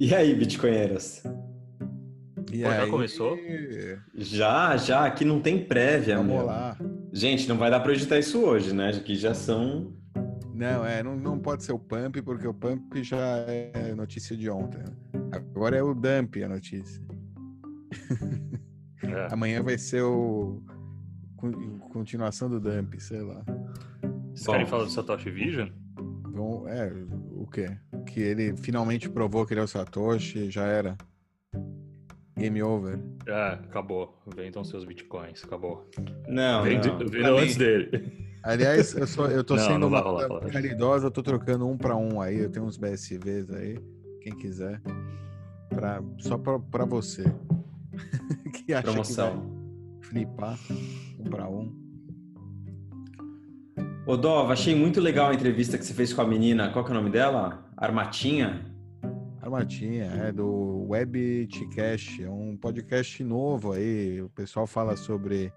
E aí, bitcoinheiros? E Pô, já aí, começou? Já, já, aqui não tem prévia, Vamos meu. lá. Gente, não vai dar pra editar isso hoje, né? Que já são. Não, é, não, não pode ser o Pump, porque o Pump já é notícia de ontem. né? Agora é o Dump a notícia. É. Amanhã vai ser o con- continuação do Dump, sei lá. Vocês Bom. querem falar do Satoshi Vision? Vão- é, o quê? Que ele finalmente provou que ele é o Satoshi, já era. Game over. É, acabou. Vendam seus bitcoins, acabou. Não, Vende- não. Vendam antes mim- dele. Aliás, eu, sou, eu tô Não, sendo não uma rolar, caridosa, eu tô trocando um pra um aí, eu tenho uns BSVs aí, quem quiser. Pra, só pra, pra você. que acha Promoção. que vai flipar um pra um. Ô, Dova, achei muito legal a entrevista que você fez com a menina. Qual que é o nome dela? Armatinha? Armatinha, é do Web Cash, é um podcast novo aí. O pessoal fala sobre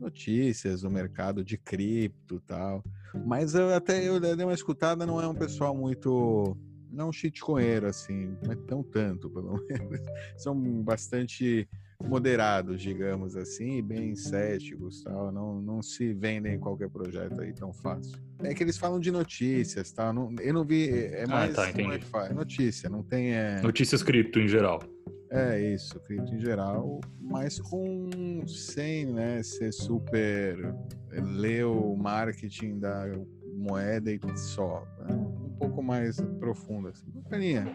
notícias do mercado de cripto tal. Mas eu até eu dei uma escutada, não é um pessoal muito. Não shitcoinheiro, assim, não é tão tanto, pelo menos. São bastante moderados, digamos assim, e bem céticos tal. Não, não se vendem em qualquer projeto aí tão fácil. É que eles falam de notícias, tá? Não, eu não vi. É mais tá, entendi. Wi-Fi, notícia, não tem. É... Notícias cripto em geral. É isso, cripto em geral, mas com sem, né, ser super ler o marketing da moeda e só, né? um pouco mais profundo assim. Bacaninha.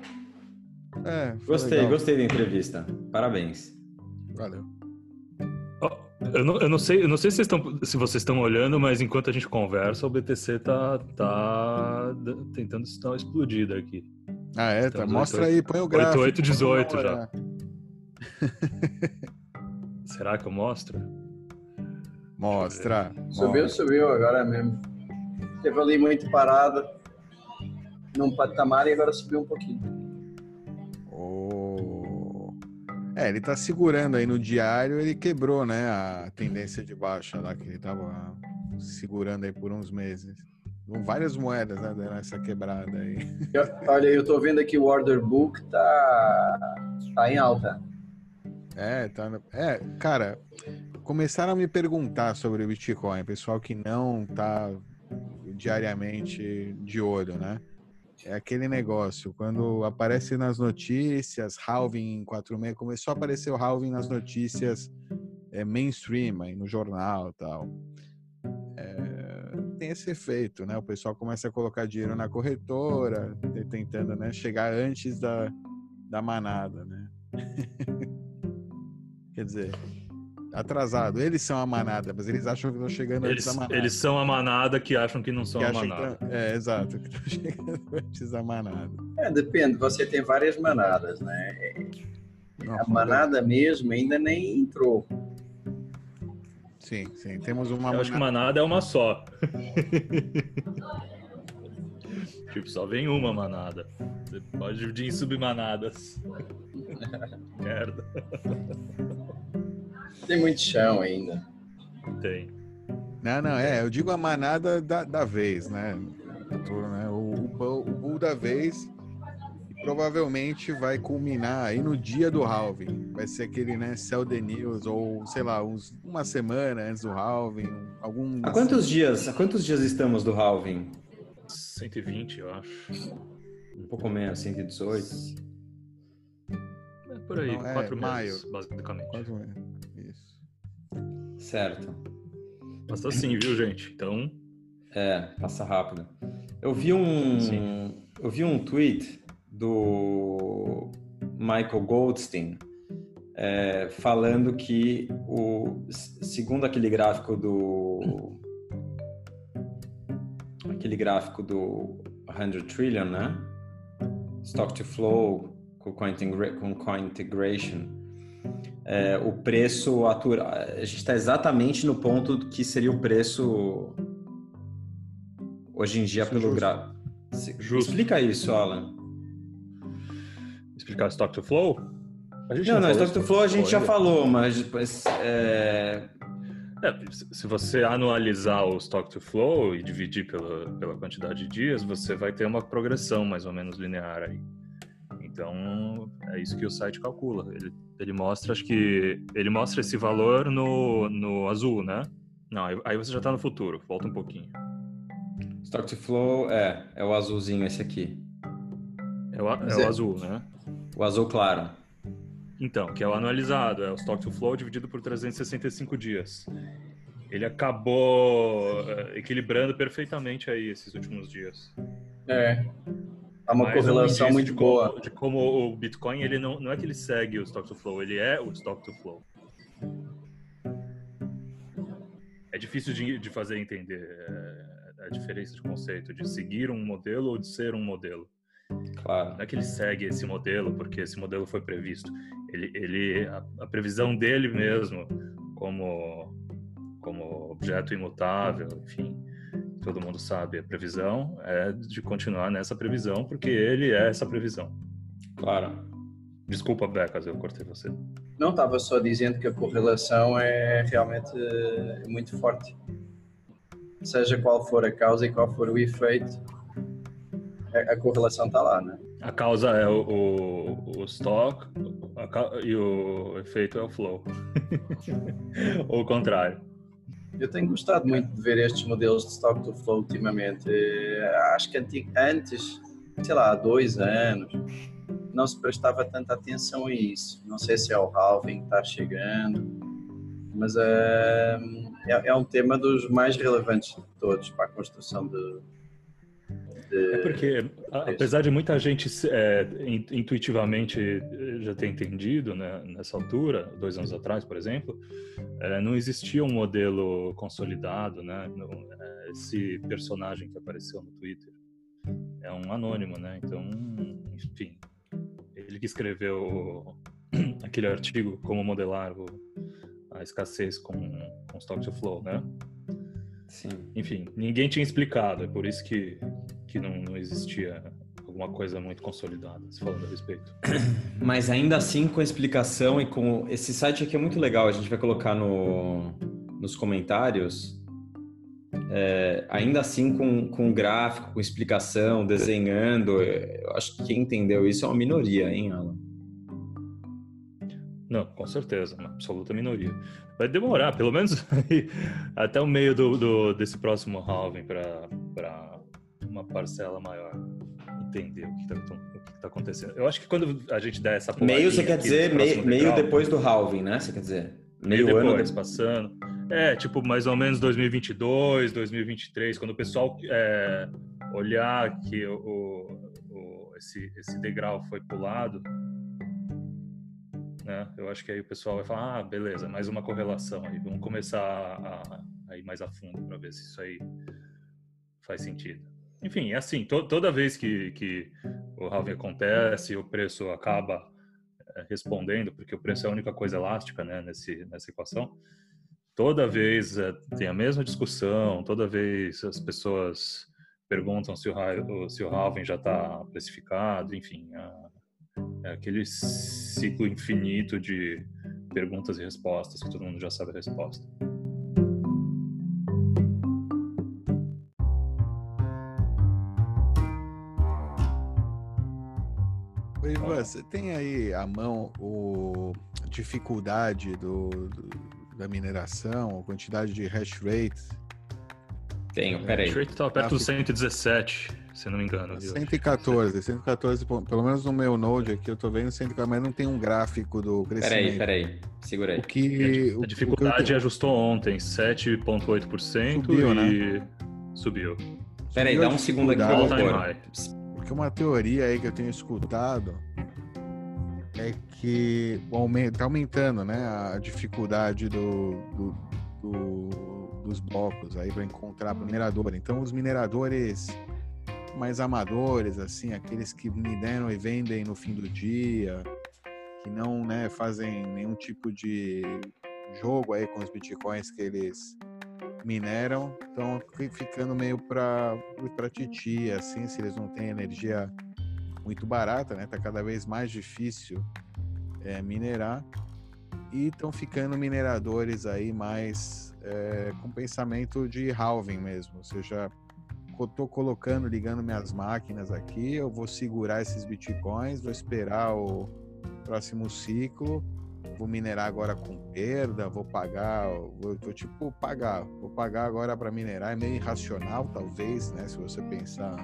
É, Gostei, legal. gostei da entrevista. Parabéns. Valeu. Eu não, eu não sei, eu não sei se, vocês estão, se vocês estão olhando, mas enquanto a gente conversa, o BTC tá, tá tentando uma explodida aqui. Ah, é, tá. Mostra 88, aí, põe o gráfico. 88, vamos já. olhar. Será que eu mostro? Mostra. Subiu, mostra. subiu agora mesmo. Teve ali muito parado num patamar e agora subiu um pouquinho. É, ele tá segurando aí no diário, ele quebrou, né, a tendência de baixa lá que ele tava segurando aí por uns meses. Com várias moedas, né, essa quebrada aí. Olha, eu tô vendo aqui o order book tá, tá em alta. É, tá. no- É, cara, começaram a me perguntar sobre o Bitcoin, pessoal que não tá diariamente de olho, né? É aquele negócio, quando aparece nas notícias, halving em 46, começou a aparecer o halving nas notícias é, mainstream, aí no jornal tal. É, tem esse efeito, né? O pessoal começa a colocar dinheiro na corretora, te- tentando né, chegar antes da, da manada, né? Quer dizer, atrasado. Eles são a manada, mas eles acham que estão chegando Eles, antes da manada. eles são a manada que acham que não são Que a que manada. tão- É, exato, que estão chegando antes da manada. É, depende, você tem várias manadas, né? Não, A manada mesmo ainda nem entrou. Sim, sim. Temos uma Eu acho que manada. manada é uma só. tipo, só vem uma manada. Você pode dividir em submanadas. Merda. Tem muito chão ainda. Tem. Não, não, é. Eu digo a manada da, da vez, né? Né, O, o, bull- o bull da vez provavelmente vai culminar aí no dia do halving. Vai ser aquele, né, Sell the News, ou sei lá, uns, uma semana antes do halving. Algum. Há quantos dias? Há quantos dias estamos do halving? 120, eu acho. Um pouco menos, 118. É por aí, Não, é quatro maio. meses, basicamente. Quanto é? Certo. Mas tá assim, viu, gente? Então, É, passa rápido. Eu vi um, Sim. eu vi um tweet do Michael Goldstein é, falando que o segundo aquele gráfico do aquele gráfico do 100 trillion, né? Stock to flow com coin, com coin integration. É, o preço atura, a gente está exatamente no ponto que seria o preço hoje em dia é pelo. Justo. Explica isso, Alan. explicar stock to flow? A gente Não, não, falou Stock to Flow a gente já falou, mas é, É, se- se você anualizar o stock to flow e dividir pela, pela quantidade de dias, você vai ter uma progressão mais ou menos linear aí. Então é isso que o site calcula. Ele, ele mostra, acho que ele mostra esse valor no, no azul, né? Não, aí você já está no futuro. Volta um pouquinho. Stock to flow é, é o azulzinho esse aqui. É o, é o azul, né? O azul claro. Então, que é o anualizado, é o stock to flow dividido por 365 dias. Ele acabou uh, equilibrando perfeitamente aí esses últimos dias. É. Há uma Mas correlação um muito boa. Como, de como o Bitcoin, ele não, não é que ele segue o stock to flow, ele é o stock to flow. É difícil de, de fazer entender é, a diferença de conceito de seguir um modelo ou de ser um modelo. Claro. Não é que ele segue esse modelo porque esse modelo foi previsto. Ele, ele a, a previsão dele mesmo, como como objeto imutável, enfim, todo mundo sabe, a previsão é de continuar nessa previsão porque ele é essa previsão. Claro. Desculpa, Becas, eu cortei você. Não estava só dizendo que a correlação é realmente eh, muito forte. Seja qual for a causa e qual for o efeito, a, correlação está lá, né? A causa é o, o, o stock a e o efeito é o flow. Ou o contrário. Eu tenho gostado muito de ver estes modelos de stock to flow ultimamente. Eh, Acho que antes, sei lá, há dois anos, não se prestava tanta atenção a isso. Não sei se é o halving que está chegando, mas eh, é, é um tema dos mais relevantes de todos para a construção de. É porque, a- apesar de muita gente é, in- intuitivamente eh, já ter entendido né, nessa altura, dois anos atrás, por exemplo, eh, não existia um modelo consolidado, né? Eh, esse personagem que apareceu no Twitter é um anônimo, né? Então, enfim, ele que escreveu aquele artigo como modelar a escassez com, com stock to flow, né? Sim. Enfim, ninguém tinha explicado, é por isso que, que não, não existia alguma coisa muito consolidada se falando a respeito. Mas ainda assim, com a explicação e com. Esse site aqui é muito legal, a gente vai colocar no, nos comentários. É, ainda assim, com, com gráfico, com explicação, desenhando. Eu acho que quem entendeu isso é uma minoria, hein, Alan? Não, com certeza, uma absoluta minoria. Vai demorar, pelo menos até o meio do, do- desse próximo halving para uma parcela maior entender o que está acontecendo. Eu acho que quando a gente der essa Meio, você quer dizer, meio, meio depois do halving, né? Você quer dizer? meio Meio ano depois, depois. passando. É, tipo, mais ou menos 2022, 2023, quando o pessoal é, olhar que o- o- esse, esse degrau foi pulado, né? Eu acho que aí o pessoal vai falar, ah, beleza, mais uma correlação aí, vamos começar a, a ir mais a fundo para ver se isso aí faz sentido. Enfim, é assim, to- toda vez que, que o halving acontece, o preço acaba eh, respondendo, porque o preço é a única coisa elástica né, nesse, nessa equação. Toda vez eh, tem a mesma discussão, toda vez as pessoas perguntam se o- se o halving já está precificado, enfim, a- é aquele ciclo infinito de perguntas e respostas que todo mundo já sabe a resposta. Ivan, você tem aí à mão o a dificuldade do, do- da mineração, a quantidade de hash rate? Tenho, peraí. O rate estava perto do 117, se não me engano. viu? 114, 114, pon- pelo menos no meu node aqui eu tô vendo 114, mas não tem um gráfico do crescimento. Peraí, peraí. Segura aí. O que, o- A o dificuldade que eu- ajustou ontem, 7,8% Subiu, né? e subiu. Peraí, subiu dá a um segundo aqui pôr. high. Porque uma teoria aí que eu tenho escutado é que o aumen- tá aumentando, né, a dificuldade do, do- do- dos blocos aí para encontrar minerador. Então os mineradores mais amadores, assim, aqueles que mineram e vendem no fim do dia, que não, né, fazem nenhum tipo de jogo aí com os bitcoins que eles mineram, estão ficando meio para para titi, assim, se eles não têm energia muito barata, né? Tá cada vez mais difícil é, minerar e estão ficando mineradores aí mais é, com pensamento de halving mesmo, ou seja, tô colocando, ligando minhas máquinas aqui, eu vou segurar esses bitcoins, vou esperar o próximo ciclo, vou minerar agora com perda, vou pagar, vou, vou tipo pagar, vou pagar agora para minerar, é meio irracional talvez, né, se você pensar.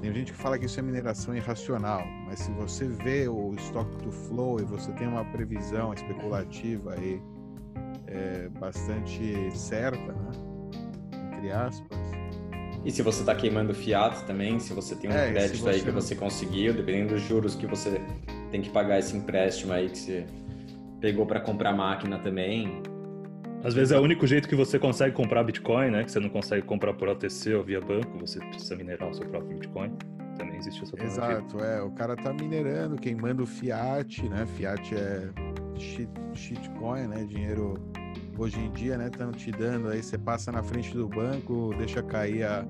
Tem gente que fala que isso é mineração irracional, mas se você vê o stock to flow e você tem uma previsão especulativa aí é, bastante certa, né? entre aspas. E se você está queimando fiat também, se você tem um é, crédito aí que você conseguiu, dependendo dos juros que você tem que pagar esse empréstimo aí que você pegou para comprar máquina também. Às vezes é o único jeito que você consegue comprar Bitcoin, né? Que você não consegue comprar por OTC ou via banco, você precisa minerar o seu próprio Bitcoin. Também existe essa Exato, é. O cara tá minerando, queimando fiat, né? Fiat é shit, shitcoin, né? Dinheiro hoje em dia, né, estão te dando aí, você passa na frente do banco, deixa cair a,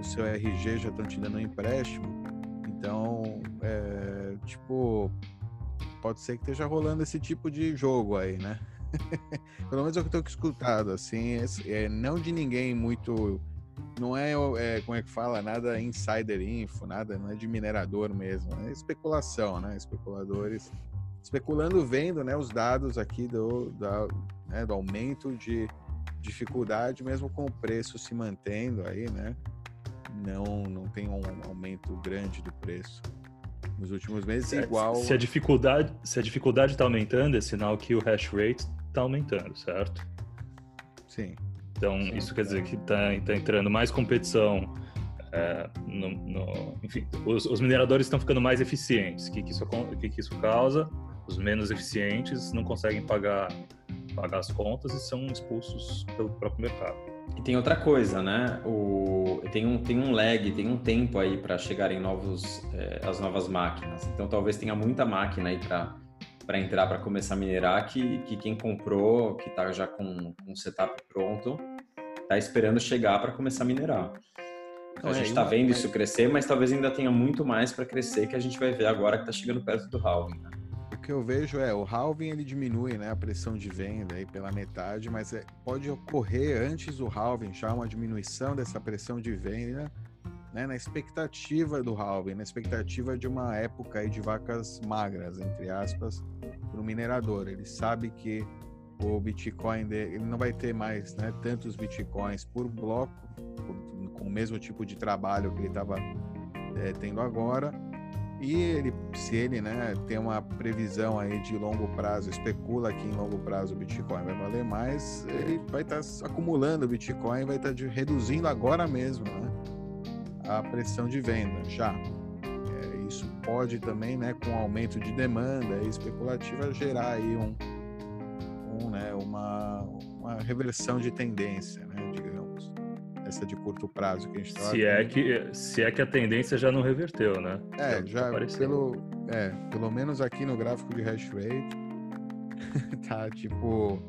o seu RG, já estão te dando um empréstimo. Então, é, tipo, pode ser que esteja rolando esse tipo de jogo aí, né? Pelo menos é o que eu tenho escutado, assim, é, não de ninguém muito. Não é, é, como é que fala, nada insider info, nada, não é de minerador mesmo, é especulação, né? Especuladores especulando, vendo né, os dados aqui do, da, né, do aumento de dificuldade, mesmo com o preço se mantendo aí, né? Não, não tem um aumento grande do preço nos últimos meses, se, igual... Se a dificuldade se a dificuldade está aumentando, é sinal que o hash rate está aumentando, certo? Sim. Então, Sim, isso quer dizer que está tá entrando mais competição é, no, no, enfim, os, os, mineradores estão ficando mais eficientes. O que, que, isso, que, que isso causa? Os menos eficientes não conseguem pagar, pagar as contas e são expulsos pelo próprio mercado. E tem outra coisa, né? O, tem, um, tem um lag, tem um tempo aí para chegarem novos, é, as novas máquinas. Então talvez tenha muita máquina aí para para entrar para começar a minerar que, que quem comprou, que está já com, o setup pronto, está esperando chegar para começar a minerar. Então, a gente está vendo isso crescer, mas talvez ainda tenha muito mais para crescer que a gente vai ver agora que está chegando perto do halving. Né? Que eu vejo é o halving ele diminui né, a pressão de venda aí pela metade, mas é, pode ocorrer antes do halving já uma diminuição dessa pressão de venda né, na expectativa do halving, na expectativa de uma época aí de vacas magras, entre aspas, para o minerador. Ele sabe que o Bitcoin dele, ele não vai ter mais né, tantos Bitcoins por bloco, com o mesmo tipo de trabalho que ele estava é, tendo agora, e ele, se ele né, tem uma previsão aí de longo prazo, especula que em longo prazo o Bitcoin vai valer mais, ele vai estar tá acumulando Bitcoin, vai estar tá reduzindo agora mesmo né, a pressão de venda já. É, isso pode também, né, com aumento de demanda especulativa, gerar aí um, um, né, uma, uma reversão de tendência, né, digamos essa de curto prazo que a gente estava se é que se é que a tendência já não reverteu né é já, já pelo é pelo menos aqui no gráfico de hash rate tá tipo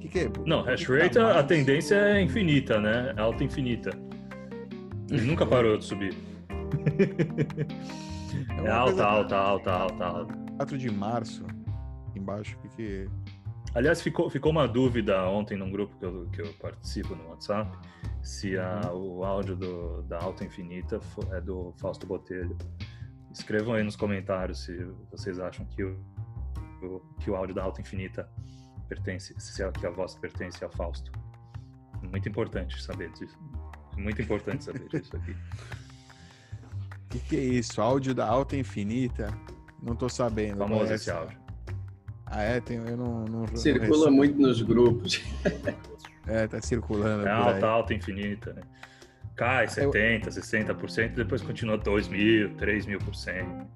que que é? não hash rate tá a, a tendência é infinita né é alta infinita ele nunca parou de subir é, é alta, alta, alta, alta, alta. 4 de março, embaixo, o que, que. Aliás, ficou, ficou uma dúvida ontem num grupo que eu, que eu participo no WhatsApp se a, uhum. o áudio do, da Alta Infinita é do Fausto Botelho. Escrevam aí nos comentários se vocês acham que o, que o áudio da Alta Infinita pertence, se a, que a voz pertence a Fausto. Muito importante saber disso. Muito importante saber disso aqui. O que, que, é isso? Áudio da Alta Infinita? Não tô sabendo. Famoso esse áudio. Ah, é? Tem, eu não, não Circula não muito nos grupos. É, tá circulando. É alta, alta, infinita, né? Cai 70%, eu... 60%, depois continua 2 mil, 3 mil por cento.